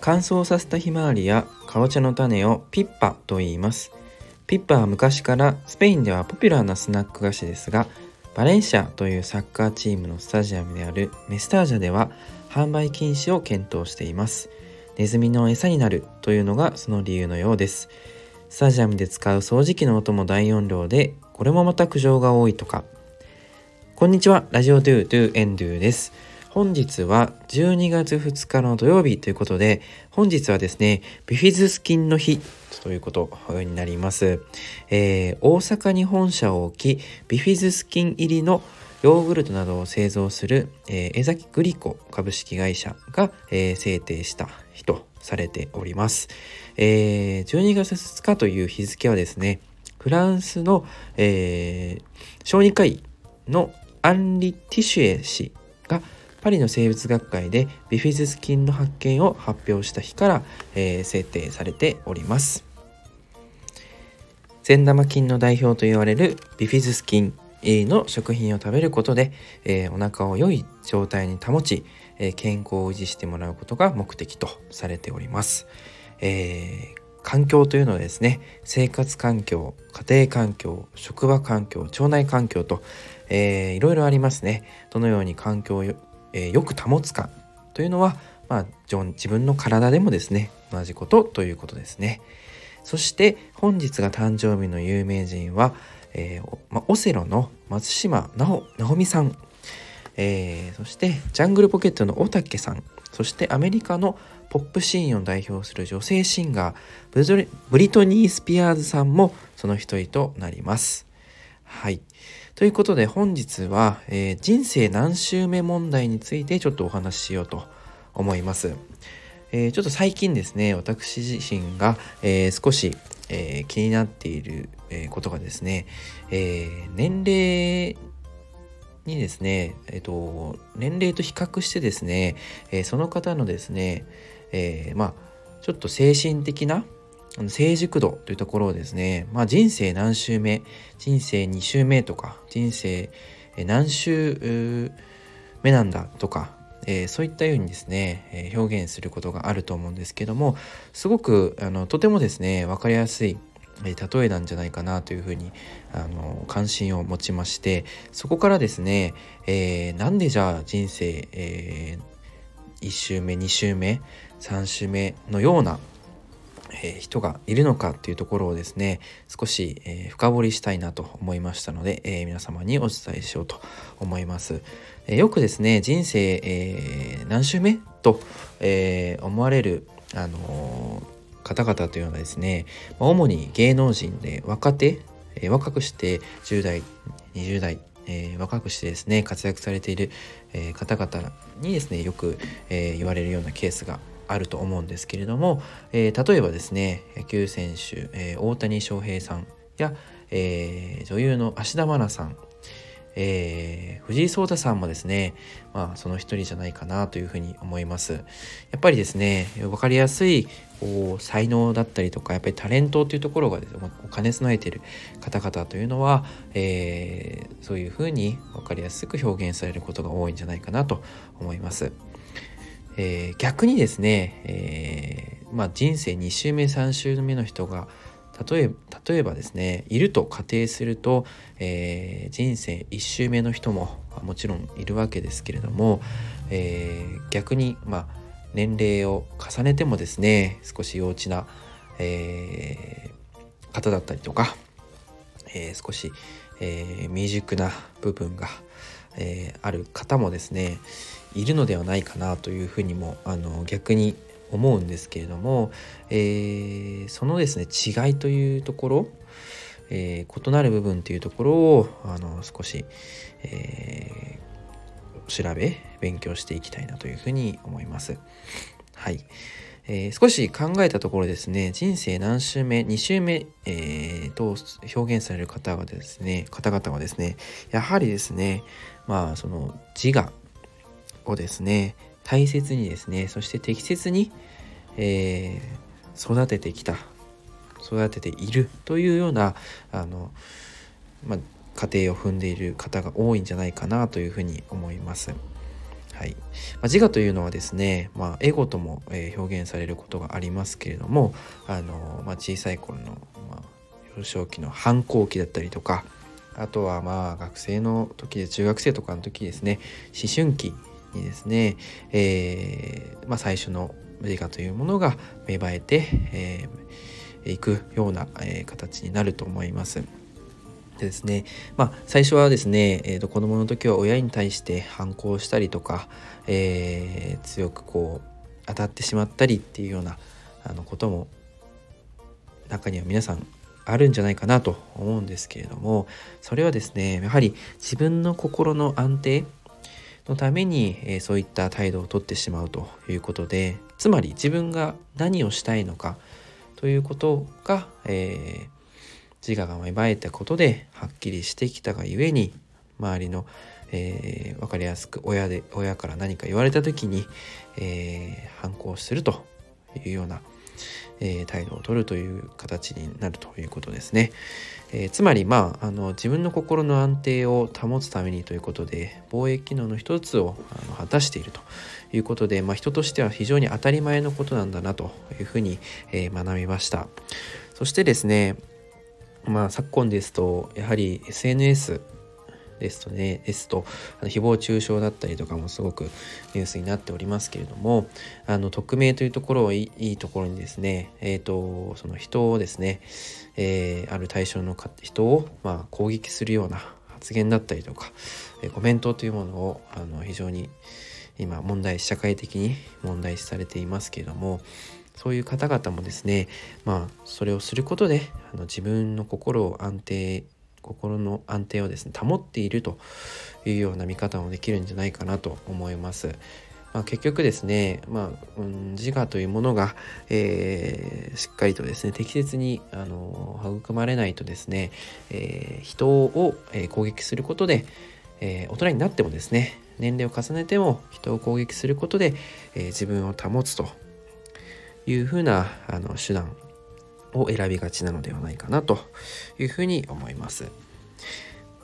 乾燥させたひまわりやかぼちゃの種をピッパと言います。ピッパは昔からスペインではポピュラーなスナック菓子ですがバレンシアというサッカーチームのスタジアムであるメスタージャでは販売禁止を検討しています。ネズミの餌になるというのがその理由のようです。スタジアムで使う掃除機の音も大音量でこれもまた苦情が多いとか。こんにちはラジオドゥドゥエンドゥです。本日は12月2日の土曜日ということで本日はですねビフィズス菌の日ということになります、えー、大阪に本社を置きビフィズス菌入りのヨーグルトなどを製造する、えー、江崎グリコ株式会社が、えー、制定した日とされております、えー、12月2日という日付はですねフランスの、えー、小児科医のアンリ・ティシュエ氏がパリの生物学会でビフィズス菌の発見を発表した日から、えー、制定されております。善玉菌の代表と言われるビフィズス菌の食品を食べることで、えー、お腹を良い状態に保ち、えー、健康を維持してもらうことが目的とされております、えー、環境というのはですね生活環境家庭環境職場環境腸内環境と、えー、いろいろありますね。どのように環境,、えー、よく保つかというのは、まあ、自分の体でもですね同じことということですねそして本日が誕生日の有名人は、えーま、オセロの松島直美さん、えー、そしてジャングルポケットの大竹さんそしてアメリカのポップシーンを代表する女性シンガーブリトニー・スピアーズさんもその一人となります。はい。ということで本日は、えー、人生何周目問題についてちょっとお話ししようと思います。えー、ちょっと最近ですね、私自身が、えー、少し、え、気になっている、えことがですね、え年齢にですね、えっと、年齢と比較してですね、えその方のですね、えまあ、ちょっと精神的な成熟度というところをですね、まあ、人生何周目人生2周目とか人生何周目なんだとかえー、そういったようにですね、え、表現することがあると思うんですけどもすごくあのとてもですね分かりやすい例えなんじゃないかなというふうにあの関心を持ちましてそこからですね、えー、なんでじゃあ人生、えー、1周目2周目3周目のようなえ、人がいるのかっていうところをですね少し、え、深掘りしたいなと思いましたので、え、皆様にお伝えしようと思います、えよくですね人生、何週目と、え思われるあの方々というのはですね主に芸能人で若手、え若くして10代20代え、若くしてですね活躍されている、え、方々にですねよく、え、言われるようなケースがあると思うんですけれども、えー、例えばですね野球選手、えー、大谷翔平さんや、えー、女優の芦田愛菜さん、えー、藤井聡太さんもですね、まあ、その一人じゃないかなというふうに思います。やっぱりですね分かりやすいこう才能だったりとかやっぱりタレントというところがお金備えている方々というのは、えー、そういうふうに分かりやすく表現されることが多いんじゃないかなと思います。えー、逆にですね、えー、まあ、人生2周目3周目の人が例え例えばですねいると仮定すると、えー、人生1周目の人ももちろんいるわけですけれども、え逆に、まあ、年齢を重ねてもですね少し幼稚な、え方だったりとか、え少し、え未熟な部分が、えある方もですねいるのではないかなというふうにもあの逆に思うんですけれども、えー、そのですね違いというところ、えー、異なる部分というところをあの少し、えー、調べ勉強していきたいなというふうに思います。はい。えー、少し考えたところですね、人生何周目、2周目、えー、と表現される方はですね、方々はですね、やはりですね、まあ、その自我をですね、大切にですね、そして適切に、えー、育ててきた、育てている。というような、あの、まあ、家庭を踏んでいる方が多いんじゃないかなというふうに思います。はい。まあ、自我というのはですね、まあ、エゴとも、え表現されることがありますけれどもあの、まあ、小さい頃の、ま、幼少期の反抗期だったりとかあとはまあ学生の時で中学生とかの時ですね思春期にですね、えー、まあ、最初の自我というものが芽生えて、えー、いくような、えー、形になると思います。でですね、まあ、最初はですね、えーと、子供の時は親に対して反抗したりとか、えー、強くこう当たってしまったりっていうようなあのことも中には皆さんあるんじゃないかなと思うんですけれどもそれはですねやはり自分の心の安定のために、え、そういった態度をとってしまうということでつまり自分が何をしたいのかということが、えー自我が芽生えたことではっきりしてきたがゆえに周りの、えー、分かりやすく親で親から何か言われた時に、えー、反抗するというような、えー、態度をとるという形になるということですね。えー、つまりまああの自分の心の安定を保つためにということで防衛機能の一つをあの果たしているということで、まあ、人としては非常に当たり前のことなんだなというふうに、えー、学びました。そしてですねまあ昨今ですとやはり SNS ですとねですとあの誹謗中傷だったりとかもすごくニュースになっておりますけれどもあの匿名というところをいいところにですねえっ、ー、とその人をですね、えー、ある対象の人を、まあ、攻撃するような発言だったりとか、え、コメントというものをあの非常に今問題社会的に問題視されていますけれどもそういう方々もですねまあそれをすることであの自分の心を安定心の安定をですね保っているというような見方もできるんじゃないかなと思います。まあ、結局ですね、まあうん、自我というものが、えー、しっかりとですね適切にあの育まれないとですね、えー、人を、えー、攻撃することで、え大人になってもですね年齢を重ねても人を攻撃することで、え自分を保つというふうなあの手段を選びがちなのではないかなというふうに思います。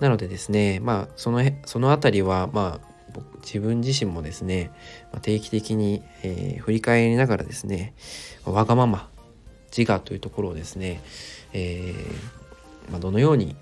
なのでですね、まあそのその辺りはまあ自分自身もですね、ま定期的に、えー、振り返りながらですね、わがまま自我というところをですね、えー、まあ、どのように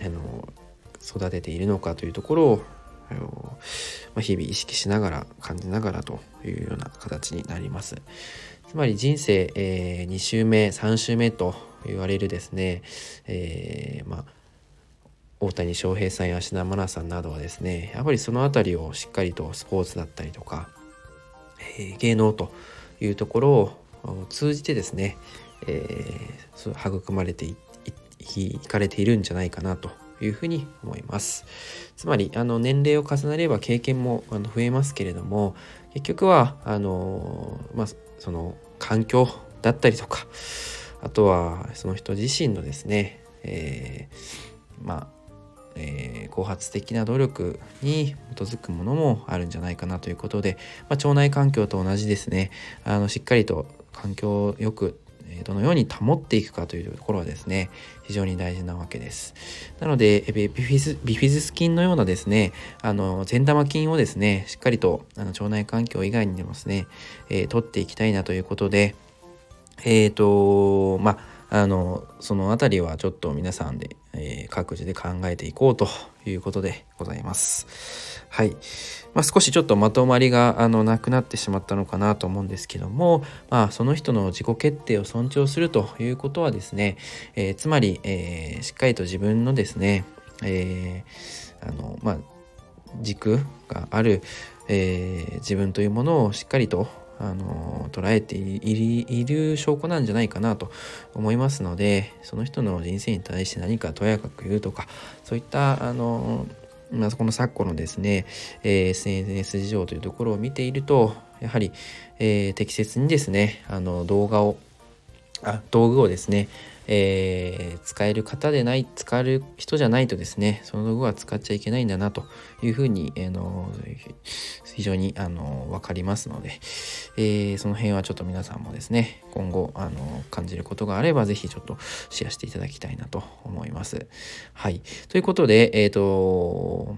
あの育てているのかというところをあの、まあ、日々意識しながら感じながらというような形になります。つまり人生、えー、2週目3週目と言われるですね、えー、まあ大谷翔平さんや芦田愛菜さんなどはですねやっぱりその辺りをしっかりとスポーツだったりとか、えー、芸能というところを通じてですね、えー、育まれていいかれているんじゃないかなというふうに思います。つまりあの年齢を重ねれば経験もあの増えますけれども結局はあのまあその環境だったりとかあとはその人自身のですね、えー、まあ、えー、後発的な努力に基づくものもあるんじゃないかなということで、まあ、腸内環境と同じですね。あのしっかりと環境をよくどのように保っていくかというところはですね非常に大事なわけです。なのでビフィズビフィズス菌のようなですねあの善玉菌をですねしっかりとあの腸内環境以外にもですね、えー、取っていきたいなということでえっ、ー、とまああのその辺りはちょっと皆さんで、えー、各自で考えていこうということでございます。はい。まあ、少しちょっとまとまりがあのなくなってしまったのかなと思うんですけども、まあ、その人の自己決定を尊重するということはですね、えー、つまり、えー、しっかりと自分のですね、えー、あのまあ、軸がある、え自分というものをしっかりとあの捉えている証拠なんじゃないかなと思いますのでその人の人生に対して何かとやかく言うとかそういったあの、まあ、この昨今のですね、えー、SNS 事情というところを見ているとやはり、えー、適切にですねあの動画をあ道具をですねえー、使える方でない使える人じゃないとですねその道具は使っちゃいけないんだなというふうに、えー、の非常にあの分かりますので、えー、その辺はちょっと皆さんもですね今後あの感じることがあれば是非ちょっとシェアしていただきたいなと思います。はいということでえっ、ー、と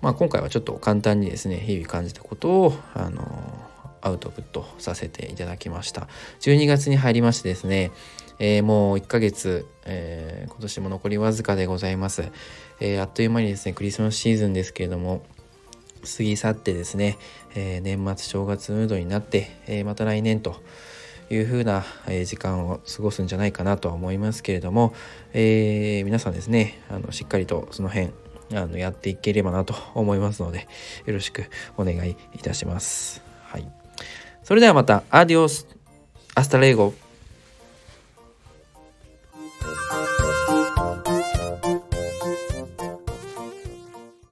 まあ、今回はちょっと簡単にですね日々感じたことをあのアウトプットさせていただきました。12月に入りましてですね、えー、もう1ヶ月、えー、今年も残りわずかでございます、えー、あっという間にですねクリスマスシーズンですけれども過ぎ去ってですね、え年末正月ムードになって、えまた来年という風な時間を過ごすんじゃないかなとは思いますけれども、え皆さんですねあのしっかりとその辺あのやっていければなと思いますのでよろしくお願いいたします。はい、それではまた。 Adiós。Hasta luego。